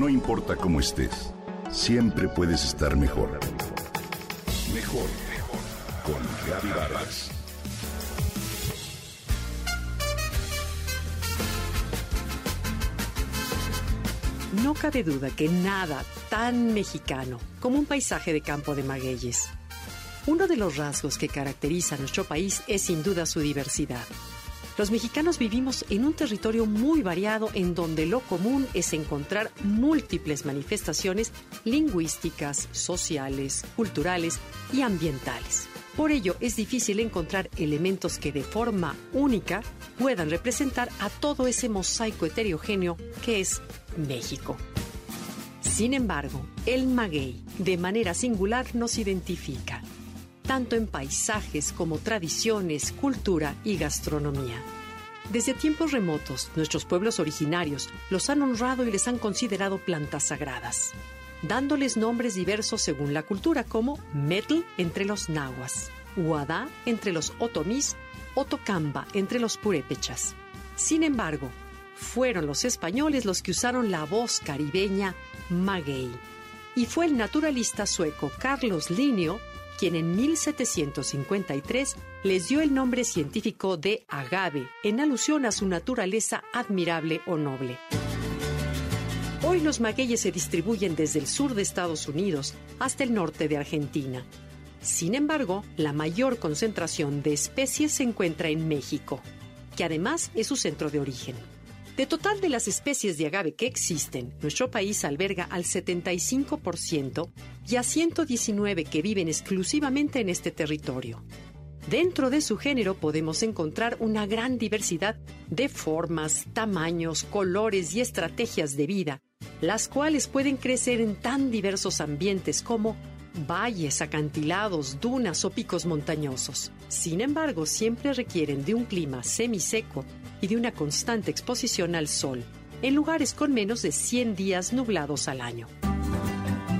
No importa cómo estés, siempre puedes estar mejor. Mejor, mejor. Con Vargas. No cabe duda que nada tan mexicano como un paisaje de campo de magueyes. Uno de los rasgos que caracteriza a nuestro país es sin duda su diversidad. Los mexicanos vivimos en un territorio muy variado en donde lo común es encontrar múltiples manifestaciones lingüísticas, sociales, culturales y ambientales. Por ello es difícil encontrar elementos que de forma única puedan representar a todo ese mosaico heterogéneo que es México. Sin embargo, el maguey de manera singular nos identifica tanto en paisajes como tradiciones, cultura y gastronomía. Desde tiempos remotos, nuestros pueblos originarios los han honrado y les han considerado plantas sagradas, dándoles nombres diversos según la cultura, como Metl entre los nahuas, Huadá entre los otomís, Otocamba entre los purépechas. Sin embargo, fueron los españoles los que usaron la voz caribeña maguey. Y fue el naturalista sueco Carlos Linneo quien en 1753 les dio el nombre científico de agave, en alusión a su naturaleza admirable o noble. Hoy los magueyes se distribuyen desde el sur de Estados Unidos hasta el norte de Argentina. Sin embargo, la mayor concentración de especies se encuentra en México, que además es su centro de origen. De total de las especies de agave que existen, nuestro país alberga al 75% y a 119 que viven exclusivamente en este territorio. Dentro de su género podemos encontrar una gran diversidad de formas, tamaños, colores y estrategias de vida, las cuales pueden crecer en tan diversos ambientes como valles, acantilados, dunas o picos montañosos. Sin embargo, siempre requieren de un clima semiseco y de una constante exposición al sol, en lugares con menos de 100 días nublados al año.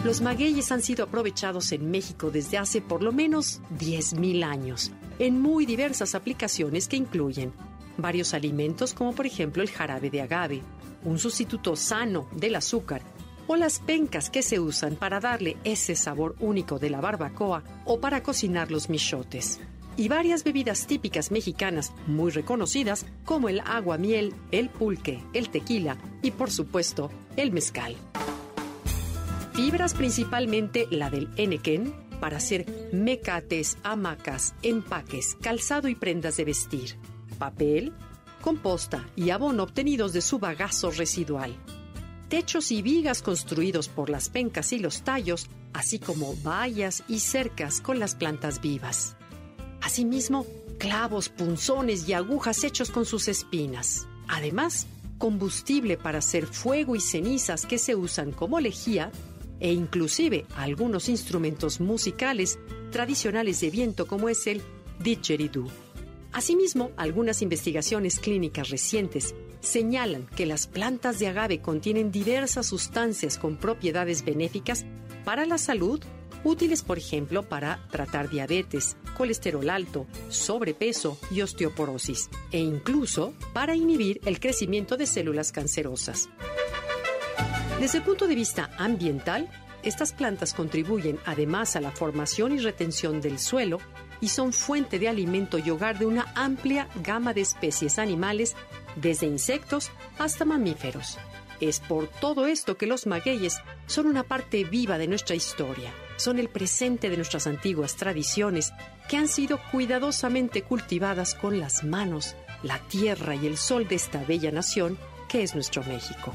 Los magueyes han sido aprovechados en México desde hace por lo menos 10.000 años, en muy diversas aplicaciones que incluyen varios alimentos como por ejemplo el jarabe de agave, un sustituto sano del azúcar, o las pencas que se usan para darle ese sabor único de la barbacoa o para cocinar los michotes y varias bebidas típicas mexicanas muy reconocidas como el agua miel, el pulque, el tequila y por supuesto el mezcal. Fibras principalmente la del enequén para hacer mecates, hamacas, empaques, calzado y prendas de vestir. Papel, composta y abono obtenidos de su bagazo residual. Techos y vigas construidos por las pencas y los tallos, así como vallas y cercas con las plantas vivas. Asimismo, clavos, punzones y agujas hechos con sus espinas. Además, combustible para hacer fuego y cenizas que se usan como lejía e inclusive algunos instrumentos musicales tradicionales de viento como es el didgeridoo. Asimismo, algunas investigaciones clínicas recientes señalan que las plantas de agave contienen diversas sustancias con propiedades benéficas para la salud útiles por ejemplo para tratar diabetes, colesterol alto, sobrepeso y osteoporosis, e incluso para inhibir el crecimiento de células cancerosas. Desde el punto de vista ambiental, estas plantas contribuyen además a la formación y retención del suelo y son fuente de alimento y hogar de una amplia gama de especies animales, desde insectos hasta mamíferos. Es por todo esto que los magueyes son una parte viva de nuestra historia son el presente de nuestras antiguas tradiciones que han sido cuidadosamente cultivadas con las manos, la tierra y el sol de esta bella nación que es nuestro México.